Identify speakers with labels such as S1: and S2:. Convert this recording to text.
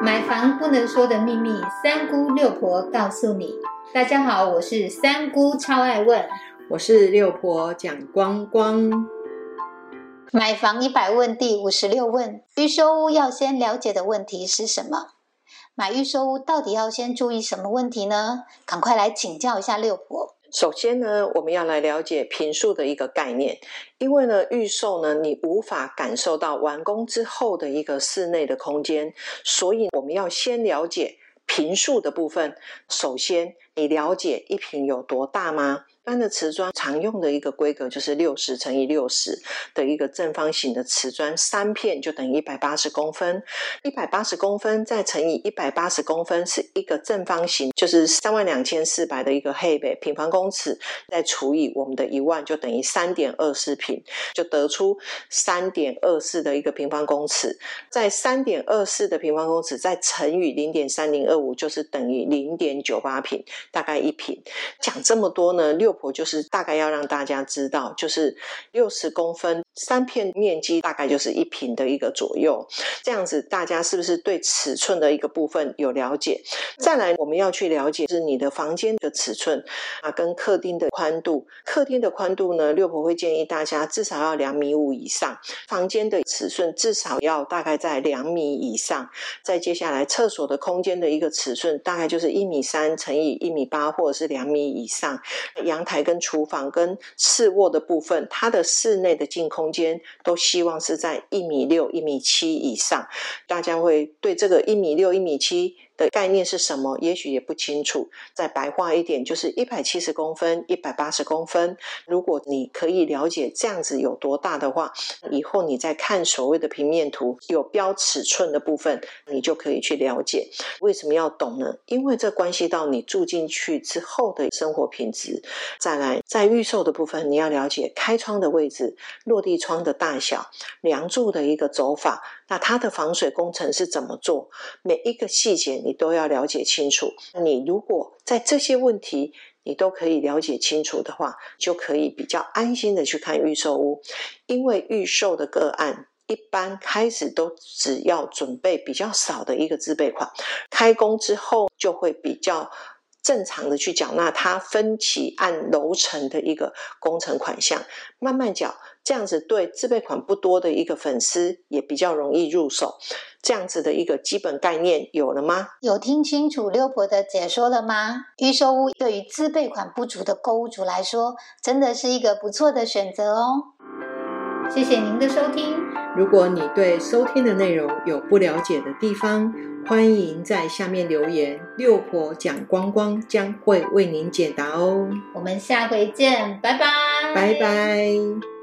S1: 买房不能说的秘密，三姑六婆告诉你。大家好，我是三姑，超爱问。
S2: 我是六婆蒋光光。
S1: 买房一百问第五十六问：预售屋要先了解的问题是什么？买预售屋到底要先注意什么问题呢？赶快来请教一下六婆。
S2: 首先呢，我们要来了解平数的一个概念，因为呢，预售呢，你无法感受到完工之后的一个室内的空间，所以我们要先了解平数的部分。首先，你了解一平有多大吗？一般的瓷砖常用的一个规格就是六十乘以六十的一个正方形的瓷砖，三片就等于一百八十公分。一百八十公分再乘以一百八十公分是一个正方形，就是三万两千四百的一个黑北平方公尺，再除以我们的一万就等于三点二四平，就得出三点二四的一个平方公尺。在三点二四的平方公尺再乘以零点三零二五，就是等于零点九八平，大概一平。讲这么多呢，六。我就是大概要让大家知道，就是六十公分三片面积大概就是一平的一个左右，这样子大家是不是对尺寸的一个部分有了解？再来我们要去了解是你的房间的尺寸啊，跟客厅的宽度。客厅的宽度呢，六婆会建议大家至少要两米五以上，房间的尺寸至少要大概在两米以上。再接下来厕所的空间的一个尺寸大概就是一米三乘以一米八，或者是两米以上。阳台跟厨房跟次卧的部分，它的室内的净空间都希望是在一米六、一米七以上。大家会对这个一米六、一米七。的概念是什么？也许也不清楚。再白话一点，就是一百七十公分、一百八十公分。如果你可以了解这样子有多大的话，以后你再看所谓的平面图有标尺寸的部分，你就可以去了解。为什么要懂呢？因为这关系到你住进去之后的生活品质。再来，在预售的部分，你要了解开窗的位置、落地窗的大小、梁柱的一个走法，那它的防水工程是怎么做？每一个细节。你都要了解清楚。你如果在这些问题你都可以了解清楚的话，就可以比较安心的去看预售屋。因为预售的个案一般开始都只要准备比较少的一个自备款，开工之后就会比较正常的去缴纳它分期按楼层的一个工程款项，慢慢缴。这样子对自备款不多的一个粉丝也比较容易入手。这样子的一个基本概念有了吗？
S1: 有听清楚六婆的解说了吗？预售屋对于自备款不足的购物族来说，真的是一个不错的选择哦。谢谢您的收听。
S2: 如果你对收听的内容有不了解的地方，欢迎在下面留言，六婆讲光光将会为您解答哦。
S1: 我们下回见，拜拜，
S2: 拜拜。